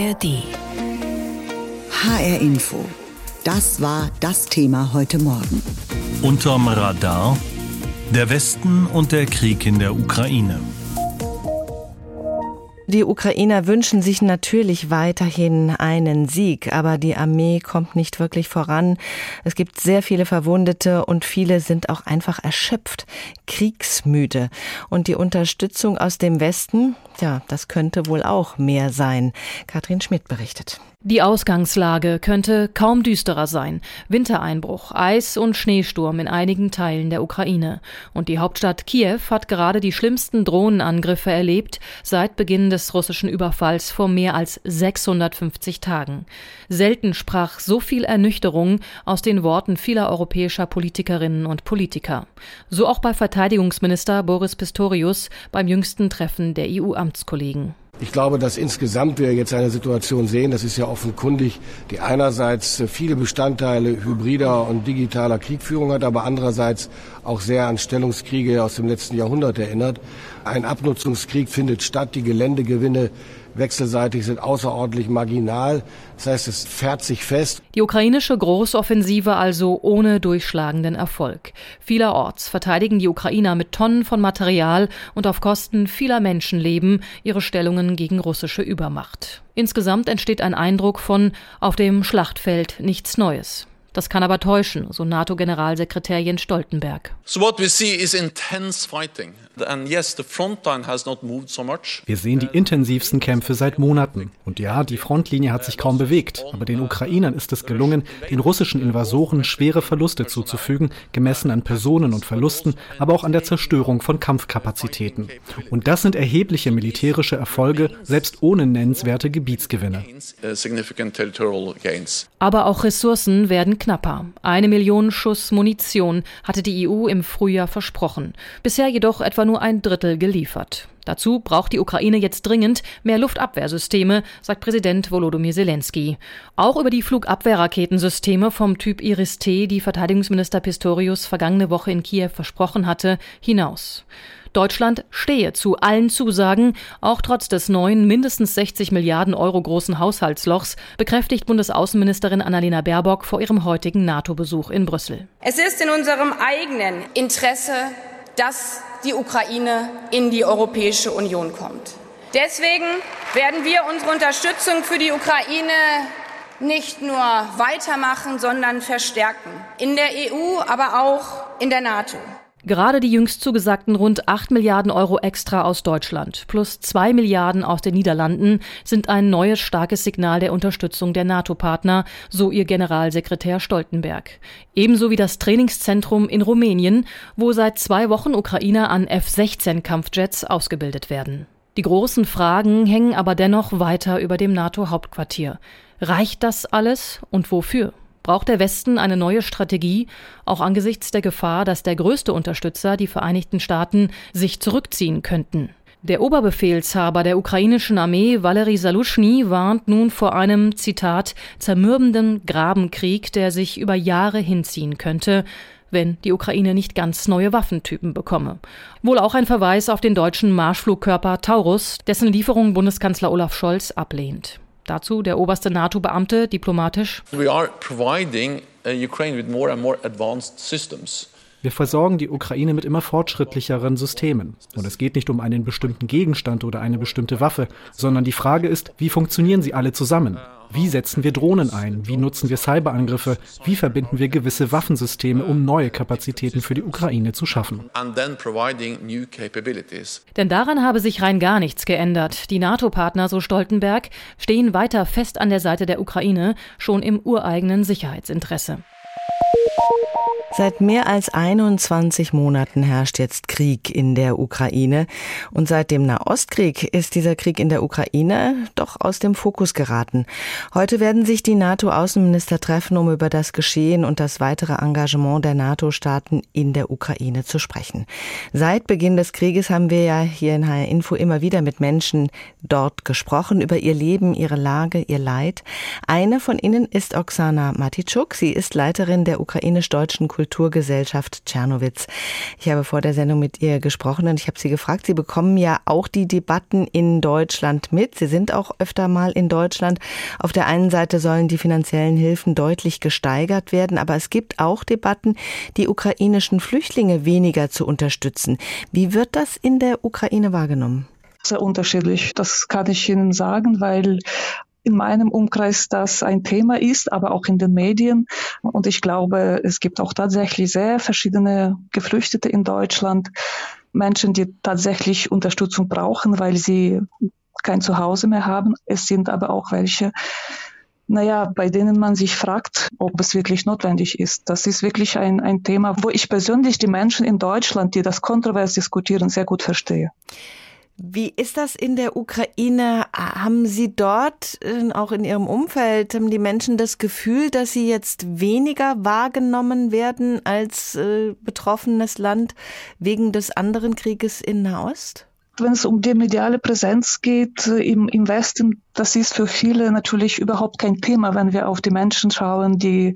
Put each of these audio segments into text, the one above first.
ARD. HR Info. Das war das Thema heute Morgen. Unterm Radar der Westen und der Krieg in der Ukraine. Die Ukrainer wünschen sich natürlich weiterhin einen Sieg, aber die Armee kommt nicht wirklich voran. Es gibt sehr viele Verwundete und viele sind auch einfach erschöpft, kriegsmüde. Und die Unterstützung aus dem Westen, ja, das könnte wohl auch mehr sein. Katrin Schmidt berichtet. Die Ausgangslage könnte kaum düsterer sein. Wintereinbruch, Eis und Schneesturm in einigen Teilen der Ukraine. Und die Hauptstadt Kiew hat gerade die schlimmsten Drohnenangriffe erlebt seit Beginn des russischen Überfalls vor mehr als 650 Tagen. Selten sprach so viel Ernüchterung aus den Worten vieler europäischer Politikerinnen und Politiker. So auch bei Verteidigungsminister Boris Pistorius beim jüngsten Treffen der EU-Amtskollegen. Ich glaube, dass insgesamt wir jetzt eine Situation sehen, das ist ja offenkundig, die einerseits viele Bestandteile hybrider und digitaler Kriegführung hat, aber andererseits auch sehr an Stellungskriege aus dem letzten Jahrhundert erinnert. Ein Abnutzungskrieg findet statt, die Geländegewinne wechselseitig sind außerordentlich marginal. Das heißt, es fährt sich fest. Die ukrainische Großoffensive also ohne durchschlagenden Erfolg. Vielerorts verteidigen die Ukrainer mit Tonnen von Material und auf Kosten vieler Menschenleben ihre Stellungen gegen russische Übermacht. Insgesamt entsteht ein Eindruck von auf dem Schlachtfeld nichts Neues. Das kann aber täuschen, so NATO-Generalsekretär Jens Stoltenberg. So what we see is intense fighting. And yes, the front line has not moved so much. Wir sehen die intensivsten Kämpfe seit Monaten. Und ja, die Frontlinie hat sich kaum bewegt. Aber den Ukrainern ist es gelungen, den russischen Invasoren schwere Verluste zuzufügen, gemessen an Personen und Verlusten, aber auch an der Zerstörung von Kampfkapazitäten. Und das sind erhebliche militärische Erfolge, selbst ohne nennenswerte Gebietsgewinne. Aber auch Ressourcen werden knapper. Eine Million Schuss Munition hatte die EU im Frühjahr versprochen. Bisher jedoch etwa nur ein Drittel geliefert. Dazu braucht die Ukraine jetzt dringend mehr Luftabwehrsysteme, sagt Präsident Volodymyr Zelensky. Auch über die Flugabwehrraketensysteme vom Typ Iris-T, die Verteidigungsminister Pistorius vergangene Woche in Kiew versprochen hatte, hinaus. Deutschland stehe zu allen Zusagen, auch trotz des neuen mindestens 60 Milliarden Euro großen Haushaltslochs, bekräftigt Bundesaußenministerin Annalena Baerbock vor ihrem heutigen NATO-Besuch in Brüssel. Es ist in unserem eigenen Interesse, dass die Ukraine in die Europäische Union kommt. Deswegen werden wir unsere Unterstützung für die Ukraine nicht nur weitermachen, sondern verstärken. In der EU, aber auch in der NATO. Gerade die jüngst zugesagten rund 8 Milliarden Euro extra aus Deutschland plus 2 Milliarden aus den Niederlanden sind ein neues starkes Signal der Unterstützung der NATO-Partner, so ihr Generalsekretär Stoltenberg. Ebenso wie das Trainingszentrum in Rumänien, wo seit zwei Wochen Ukrainer an F-16-Kampfjets ausgebildet werden. Die großen Fragen hängen aber dennoch weiter über dem NATO-Hauptquartier. Reicht das alles und wofür? Braucht der Westen eine neue Strategie, auch angesichts der Gefahr, dass der größte Unterstützer, die Vereinigten Staaten, sich zurückziehen könnten? Der Oberbefehlshaber der ukrainischen Armee, Valery Saluschny, warnt nun vor einem, Zitat, zermürbenden Grabenkrieg, der sich über Jahre hinziehen könnte, wenn die Ukraine nicht ganz neue Waffentypen bekomme. Wohl auch ein Verweis auf den deutschen Marschflugkörper Taurus, dessen Lieferung Bundeskanzler Olaf Scholz ablehnt. Dazu der oberste NATO-Beamte diplomatisch. We are providing uh, Ukraine with more and more advanced systems. Wir versorgen die Ukraine mit immer fortschrittlicheren Systemen. Und es geht nicht um einen bestimmten Gegenstand oder eine bestimmte Waffe, sondern die Frage ist, wie funktionieren sie alle zusammen? Wie setzen wir Drohnen ein? Wie nutzen wir Cyberangriffe? Wie verbinden wir gewisse Waffensysteme, um neue Kapazitäten für die Ukraine zu schaffen? Denn daran habe sich rein gar nichts geändert. Die NATO-Partner, so Stoltenberg, stehen weiter fest an der Seite der Ukraine, schon im ureigenen Sicherheitsinteresse. Seit mehr als 21 Monaten herrscht jetzt Krieg in der Ukraine. Und seit dem Nahostkrieg ist dieser Krieg in der Ukraine doch aus dem Fokus geraten. Heute werden sich die NATO-Außenminister treffen, um über das Geschehen und das weitere Engagement der NATO-Staaten in der Ukraine zu sprechen. Seit Beginn des Krieges haben wir ja hier in HR Info immer wieder mit Menschen dort gesprochen, über ihr Leben, ihre Lage, ihr Leid. Eine von ihnen ist Oksana Matitschuk. Sie ist Leiterin der ukrainisch-deutschen Kulturgesellschaft Tschernowitz. Ich habe vor der Sendung mit ihr gesprochen und ich habe sie gefragt, Sie bekommen ja auch die Debatten in Deutschland mit. Sie sind auch öfter mal in Deutschland. Auf der einen Seite sollen die finanziellen Hilfen deutlich gesteigert werden, aber es gibt auch Debatten, die ukrainischen Flüchtlinge weniger zu unterstützen. Wie wird das in der Ukraine wahrgenommen? Sehr unterschiedlich. Das kann ich Ihnen sagen, weil in meinem Umkreis das ein Thema ist, aber auch in den Medien. Und ich glaube, es gibt auch tatsächlich sehr verschiedene Geflüchtete in Deutschland, Menschen, die tatsächlich Unterstützung brauchen, weil sie kein Zuhause mehr haben. Es sind aber auch welche, naja, bei denen man sich fragt, ob es wirklich notwendig ist. Das ist wirklich ein, ein Thema, wo ich persönlich die Menschen in Deutschland, die das kontrovers diskutieren, sehr gut verstehe. Wie ist das in der Ukraine? Haben Sie dort, äh, auch in Ihrem Umfeld, haben die Menschen das Gefühl, dass sie jetzt weniger wahrgenommen werden als äh, betroffenes Land wegen des anderen Krieges in Nahost? wenn es um die mediale Präsenz geht äh, im, im Westen, das ist für viele natürlich überhaupt kein Thema, wenn wir auf die Menschen schauen, die,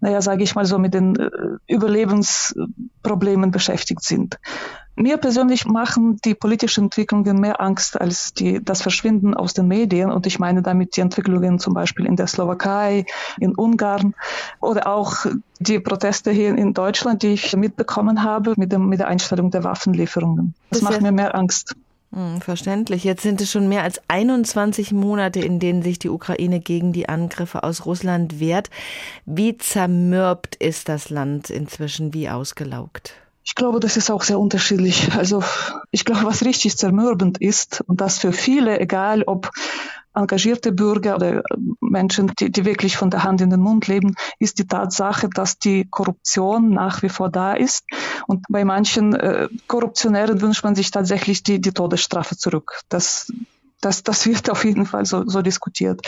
naja, sage ich mal so, mit den äh, Überlebensproblemen beschäftigt sind. Mir persönlich machen die politischen Entwicklungen mehr Angst als die, das Verschwinden aus den Medien. Und ich meine damit die Entwicklungen zum Beispiel in der Slowakei, in Ungarn oder auch die Proteste hier in Deutschland, die ich mitbekommen habe mit, dem, mit der Einstellung der Waffenlieferungen. Das, das macht mir mehr Angst. Hm, verständlich. Jetzt sind es schon mehr als 21 Monate, in denen sich die Ukraine gegen die Angriffe aus Russland wehrt. Wie zermürbt ist das Land inzwischen? Wie ausgelaugt? Ich glaube, das ist auch sehr unterschiedlich. Also ich glaube, was richtig zermürbend ist und das für viele, egal ob engagierte Bürger oder Menschen, die, die wirklich von der Hand in den Mund leben, ist die Tatsache, dass die Korruption nach wie vor da ist. Und bei manchen äh, Korruptionären wünscht man sich tatsächlich die, die Todesstrafe zurück. Das, das, das wird auf jeden Fall so, so diskutiert.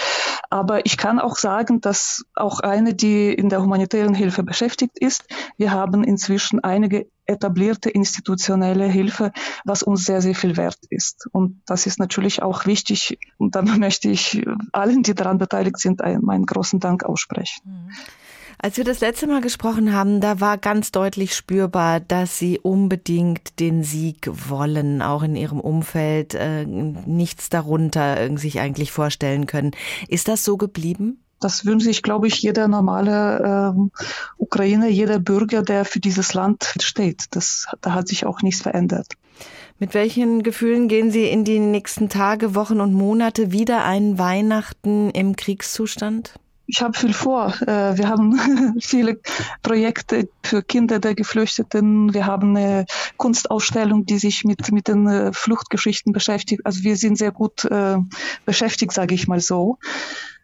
Aber ich kann auch sagen, dass auch eine, die in der humanitären Hilfe beschäftigt ist, wir haben inzwischen einige etablierte institutionelle Hilfe, was uns sehr, sehr viel wert ist. Und das ist natürlich auch wichtig. Und dann möchte ich allen, die daran beteiligt sind, meinen großen Dank aussprechen. Mhm. Als wir das letzte Mal gesprochen haben, da war ganz deutlich spürbar, dass Sie unbedingt den Sieg wollen, auch in Ihrem Umfeld äh, nichts darunter sich eigentlich vorstellen können. Ist das so geblieben? Das wünscht sich, glaube ich, jeder normale äh, Ukrainer, jeder Bürger, der für dieses Land steht. Das, da hat sich auch nichts verändert. Mit welchen Gefühlen gehen Sie in die nächsten Tage, Wochen und Monate wieder ein Weihnachten im Kriegszustand? Ich habe viel vor. Äh, wir haben viele Projekte für Kinder der Geflüchteten. Wir haben eine Kunstausstellung, die sich mit, mit den äh, Fluchtgeschichten beschäftigt. Also wir sind sehr gut äh, beschäftigt, sage ich mal so.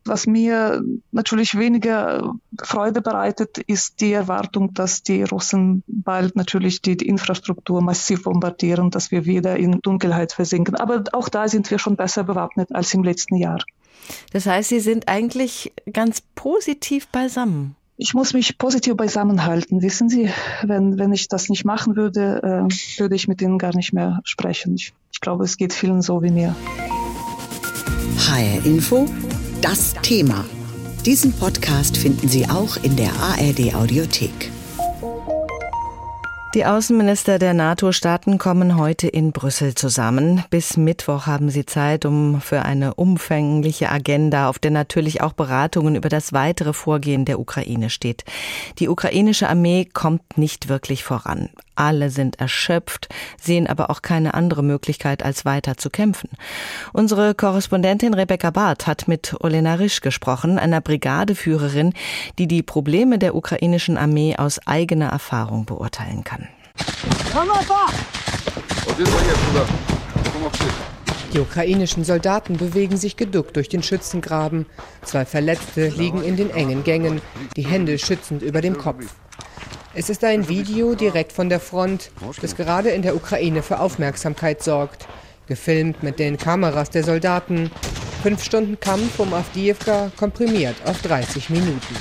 Was mir natürlich weniger Freude bereitet, ist die Erwartung, dass die Russen bald natürlich die, die Infrastruktur massiv bombardieren, dass wir wieder in Dunkelheit versinken. Aber auch da sind wir schon besser bewappnet als im letzten Jahr. Das heißt, Sie sind eigentlich ganz positiv beisammen. Ich muss mich positiv beisammen halten, wissen Sie. Wenn, wenn ich das nicht machen würde, äh, würde ich mit Ihnen gar nicht mehr sprechen. Ich, ich glaube, es geht vielen so wie mir. HR Info, das Thema. Diesen Podcast finden Sie auch in der ARD Audiothek. Die Außenminister der NATO-Staaten kommen heute in Brüssel zusammen. Bis Mittwoch haben sie Zeit, um für eine umfängliche Agenda, auf der natürlich auch Beratungen über das weitere Vorgehen der Ukraine steht. Die ukrainische Armee kommt nicht wirklich voran. Alle sind erschöpft, sehen aber auch keine andere Möglichkeit, als weiter zu kämpfen. Unsere Korrespondentin Rebecca Barth hat mit Olena Risch gesprochen, einer Brigadeführerin, die die Probleme der ukrainischen Armee aus eigener Erfahrung beurteilen kann. Die ukrainischen Soldaten bewegen sich geduckt durch den Schützengraben. Zwei Verletzte liegen in den engen Gängen, die Hände schützend über dem Kopf. Es ist ein Video direkt von der Front, das gerade in der Ukraine für Aufmerksamkeit sorgt. Gefilmt mit den Kameras der Soldaten. Fünf Stunden Kampf um Avdiivka komprimiert auf 30 Minuten.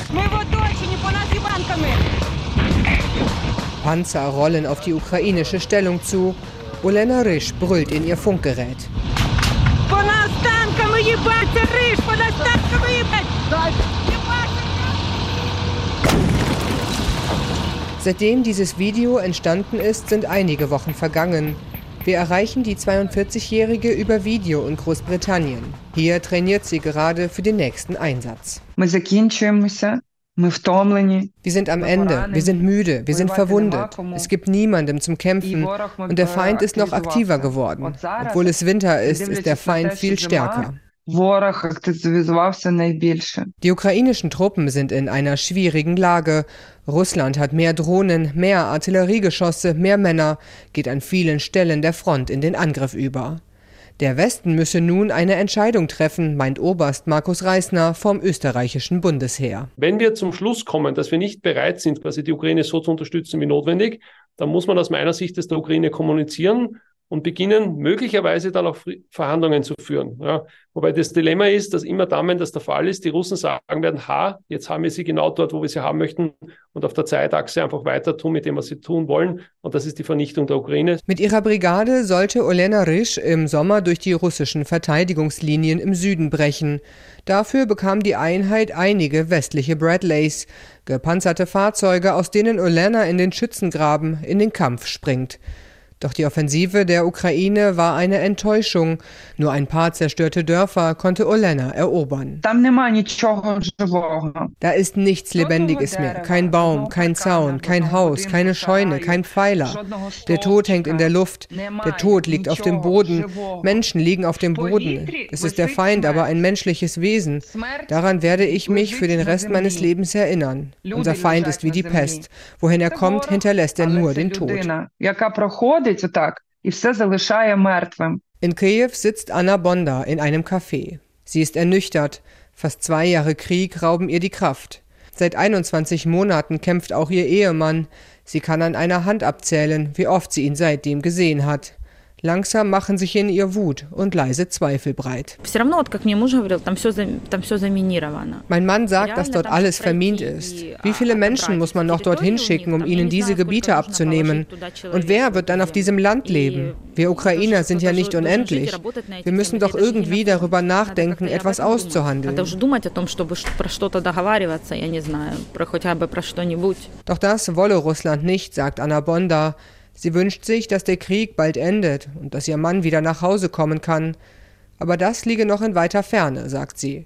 Panzer rollen auf die ukrainische Stellung zu. Olena Risch brüllt in ihr Funkgerät. Seitdem dieses Video entstanden ist, sind einige Wochen vergangen. Wir erreichen die 42-Jährige über Video in Großbritannien. Hier trainiert sie gerade für den nächsten Einsatz. Wir sind am Ende, wir sind müde, wir sind verwundet. Es gibt niemandem zum Kämpfen und der Feind ist noch aktiver geworden. Obwohl es Winter ist, ist der Feind viel stärker. Die ukrainischen Truppen sind in einer schwierigen Lage. Russland hat mehr Drohnen, mehr Artilleriegeschosse, mehr Männer, geht an vielen Stellen der Front in den Angriff über. Der Westen müsse nun eine Entscheidung treffen, meint Oberst Markus Reisner vom österreichischen Bundesheer. Wenn wir zum Schluss kommen, dass wir nicht bereit sind, quasi die Ukraine so zu unterstützen wie notwendig, dann muss man aus meiner Sicht das der Ukraine kommunizieren und beginnen möglicherweise dann auch Verhandlungen zu führen. Ja. Wobei das Dilemma ist, dass immer dann, wenn das der Fall ist, die Russen sagen werden, ha, jetzt haben wir sie genau dort, wo wir sie haben möchten und auf der Zeitachse einfach weiter tun mit dem, was sie tun wollen. Und das ist die Vernichtung der Ukraine. Mit ihrer Brigade sollte Olena Risch im Sommer durch die russischen Verteidigungslinien im Süden brechen. Dafür bekam die Einheit einige westliche Bradleys, gepanzerte Fahrzeuge, aus denen Olena in den Schützengraben in den Kampf springt. Doch die Offensive der Ukraine war eine Enttäuschung. Nur ein paar zerstörte Dörfer konnte Olena erobern. Da ist nichts Lebendiges mehr. Kein Baum, kein Zaun, kein Haus, keine Scheune, kein Pfeiler. Der Tod hängt in der Luft. Der Tod liegt auf dem Boden. Menschen liegen auf dem Boden. Es ist der Feind, aber ein menschliches Wesen. Daran werde ich mich für den Rest meines Lebens erinnern. Unser Feind ist wie die Pest. Wohin er kommt, hinterlässt er nur den Tod виходить отак і все залишає мертвим. In Kiew sitzt Anna Bonda in einem Café. Sie ist ernüchtert. Fast zwei Jahre Krieg rauben ihr die Kraft. Seit 21 Monaten kämpft auch ihr Ehemann. Sie kann an einer Hand abzählen, wie oft sie ihn seitdem gesehen hat. Langsam machen sich in ihr Wut und leise Zweifel breit. Mein Mann sagt, dass dort alles vermint ist. Wie viele Menschen muss man noch dorthin schicken, um ihnen diese Gebiete abzunehmen? Und wer wird dann auf diesem Land leben? Wir Ukrainer sind ja nicht unendlich. Wir müssen doch irgendwie darüber nachdenken, etwas auszuhandeln. Doch das wolle Russland nicht, sagt Anna Bonda. Sie wünscht sich, dass der Krieg bald endet und dass ihr Mann wieder nach Hause kommen kann. Aber das liege noch in weiter Ferne, sagt sie.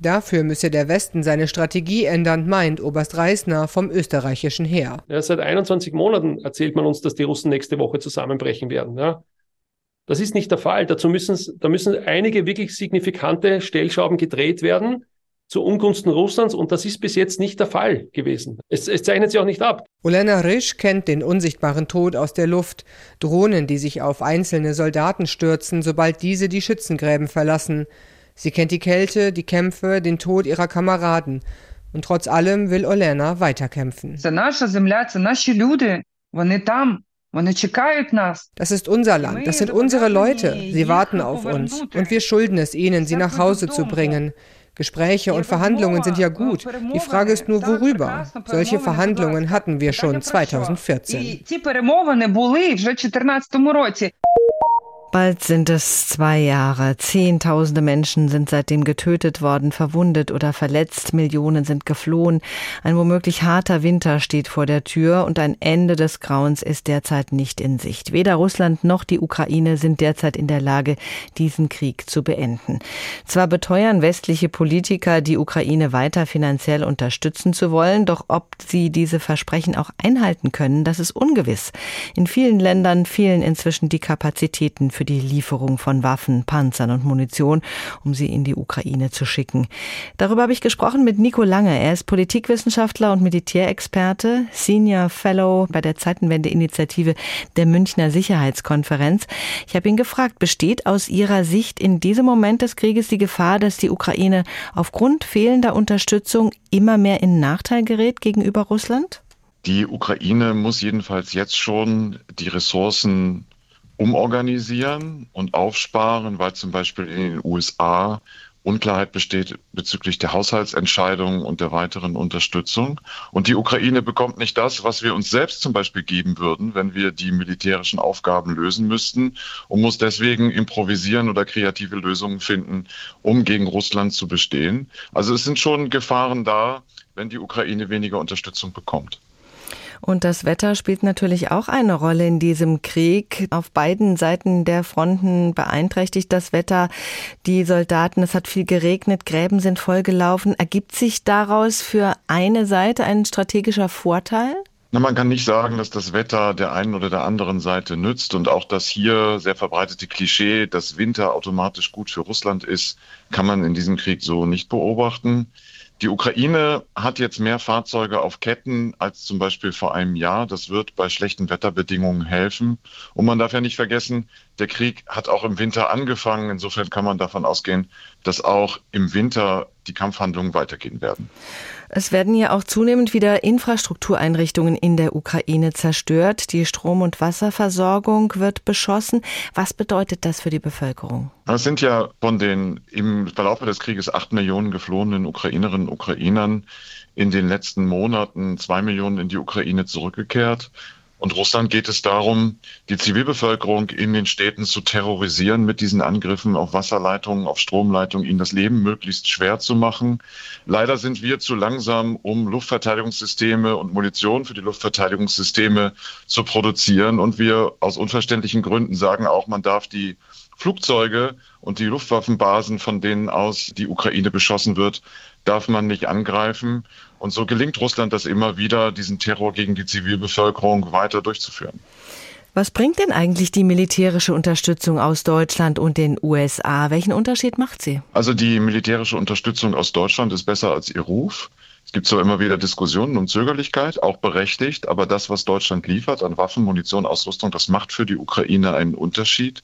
Dafür müsse der Westen seine Strategie ändern, meint Oberst Reisner vom österreichischen Heer. Ja, seit 21 Monaten erzählt man uns, dass die Russen nächste Woche zusammenbrechen werden. Ja. Das ist nicht der Fall. Dazu müssen, da müssen einige wirklich signifikante Stellschrauben gedreht werden zu Ungunsten Russlands und das ist bis jetzt nicht der Fall gewesen. Es, es zeichnet sich auch nicht ab. Olena Risch kennt den unsichtbaren Tod aus der Luft, Drohnen, die sich auf einzelne Soldaten stürzen, sobald diese die Schützengräben verlassen. Sie kennt die Kälte, die Kämpfe, den Tod ihrer Kameraden. Und trotz allem will Olena weiterkämpfen. Das ist unser Land, das sind unsere Leute. Sie warten auf uns. Und wir schulden es ihnen, sie nach Hause zu bringen. Gespräche und Verhandlungen sind ja gut. Die Frage ist nur, worüber. Solche Verhandlungen hatten wir schon 2014. Bald sind es zwei Jahre. Zehntausende Menschen sind seitdem getötet worden, verwundet oder verletzt. Millionen sind geflohen. Ein womöglich harter Winter steht vor der Tür und ein Ende des Grauens ist derzeit nicht in Sicht. Weder Russland noch die Ukraine sind derzeit in der Lage, diesen Krieg zu beenden. Zwar beteuern westliche Politiker, die Ukraine weiter finanziell unterstützen zu wollen, doch ob sie diese Versprechen auch einhalten können, das ist ungewiss. In vielen Ländern fehlen inzwischen die Kapazitäten für die Lieferung von Waffen, Panzern und Munition, um sie in die Ukraine zu schicken. Darüber habe ich gesprochen mit Nico Lange. Er ist Politikwissenschaftler und Militärexperte, Senior Fellow bei der Zeitenwende-Initiative der Münchner Sicherheitskonferenz. Ich habe ihn gefragt, besteht aus Ihrer Sicht in diesem Moment des Krieges die Gefahr, dass die Ukraine aufgrund fehlender Unterstützung immer mehr in Nachteil gerät gegenüber Russland? Die Ukraine muss jedenfalls jetzt schon die Ressourcen umorganisieren und aufsparen, weil zum Beispiel in den USA Unklarheit besteht bezüglich der Haushaltsentscheidungen und der weiteren Unterstützung. Und die Ukraine bekommt nicht das, was wir uns selbst zum Beispiel geben würden, wenn wir die militärischen Aufgaben lösen müssten und muss deswegen improvisieren oder kreative Lösungen finden, um gegen Russland zu bestehen. Also es sind schon Gefahren da, wenn die Ukraine weniger Unterstützung bekommt. Und das Wetter spielt natürlich auch eine Rolle in diesem Krieg. Auf beiden Seiten der Fronten beeinträchtigt das Wetter die Soldaten. Es hat viel geregnet, Gräben sind vollgelaufen. Ergibt sich daraus für eine Seite ein strategischer Vorteil? Na, man kann nicht sagen, dass das Wetter der einen oder der anderen Seite nützt und auch das hier sehr verbreitete Klischee, dass Winter automatisch gut für Russland ist, kann man in diesem Krieg so nicht beobachten. Die Ukraine hat jetzt mehr Fahrzeuge auf Ketten als zum Beispiel vor einem Jahr. Das wird bei schlechten Wetterbedingungen helfen. Und man darf ja nicht vergessen, der Krieg hat auch im Winter angefangen. Insofern kann man davon ausgehen, dass auch im Winter die Kampfhandlungen weitergehen werden. Es werden ja auch zunehmend wieder Infrastruktureinrichtungen in der Ukraine zerstört. Die Strom- und Wasserversorgung wird beschossen. Was bedeutet das für die Bevölkerung? Es sind ja von den im Verlauf des Krieges acht Millionen geflohenen Ukrainerinnen und Ukrainern in den letzten Monaten zwei Millionen in die Ukraine zurückgekehrt. Und Russland geht es darum, die Zivilbevölkerung in den Städten zu terrorisieren mit diesen Angriffen auf Wasserleitungen, auf Stromleitungen, ihnen das Leben möglichst schwer zu machen. Leider sind wir zu langsam, um Luftverteidigungssysteme und Munition für die Luftverteidigungssysteme zu produzieren. Und wir aus unverständlichen Gründen sagen auch, man darf die Flugzeuge und die Luftwaffenbasen, von denen aus die Ukraine beschossen wird, darf man nicht angreifen. Und so gelingt Russland das immer wieder, diesen Terror gegen die Zivilbevölkerung weiter durchzuführen. Was bringt denn eigentlich die militärische Unterstützung aus Deutschland und den USA? Welchen Unterschied macht sie? Also die militärische Unterstützung aus Deutschland ist besser als ihr Ruf. Es gibt zwar immer wieder Diskussionen um Zögerlichkeit, auch berechtigt, aber das, was Deutschland liefert an Waffen, Munition, Ausrüstung, das macht für die Ukraine einen Unterschied.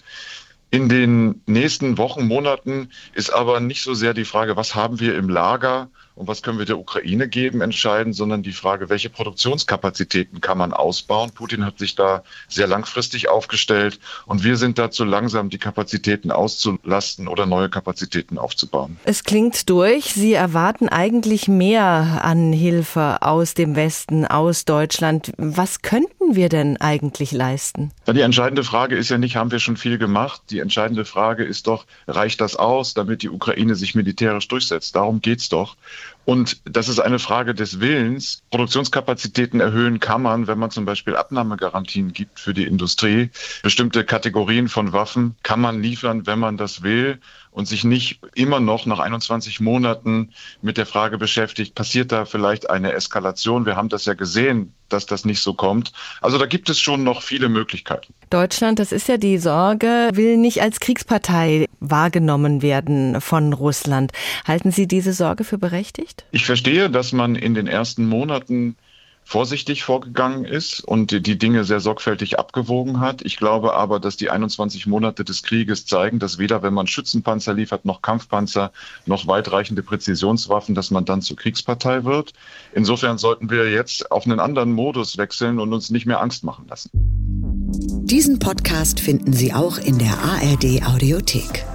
In den nächsten Wochen, Monaten ist aber nicht so sehr die Frage, was haben wir im Lager und was können wir der Ukraine geben, entscheiden, sondern die Frage, welche Produktionskapazitäten kann man ausbauen. Putin hat sich da sehr langfristig aufgestellt und wir sind dazu langsam, die Kapazitäten auszulasten oder neue Kapazitäten aufzubauen. Es klingt durch. Sie erwarten eigentlich mehr an Hilfe aus dem Westen, aus Deutschland. Was könnten wir denn eigentlich leisten? Ja, die entscheidende Frage ist ja nicht, haben wir schon viel gemacht? Die entscheidende Frage ist doch, reicht das aus, damit die Ukraine sich militärisch durchsetzt? Darum geht's doch. Und das ist eine Frage des Willens. Produktionskapazitäten erhöhen kann man, wenn man zum Beispiel Abnahmegarantien gibt für die Industrie. Bestimmte Kategorien von Waffen kann man liefern, wenn man das will und sich nicht immer noch nach 21 Monaten mit der Frage beschäftigt, passiert da vielleicht eine Eskalation? Wir haben das ja gesehen, dass das nicht so kommt. Also da gibt es schon noch viele Möglichkeiten. Deutschland, das ist ja die Sorge, will nicht als Kriegspartei wahrgenommen werden von Russland. Halten Sie diese Sorge für berechtigt? Ich verstehe, dass man in den ersten Monaten vorsichtig vorgegangen ist und die Dinge sehr sorgfältig abgewogen hat. Ich glaube aber, dass die 21 Monate des Krieges zeigen, dass weder wenn man Schützenpanzer liefert, noch Kampfpanzer, noch weitreichende Präzisionswaffen, dass man dann zur Kriegspartei wird. Insofern sollten wir jetzt auf einen anderen Modus wechseln und uns nicht mehr Angst machen lassen. Diesen Podcast finden Sie auch in der ARD Audiothek.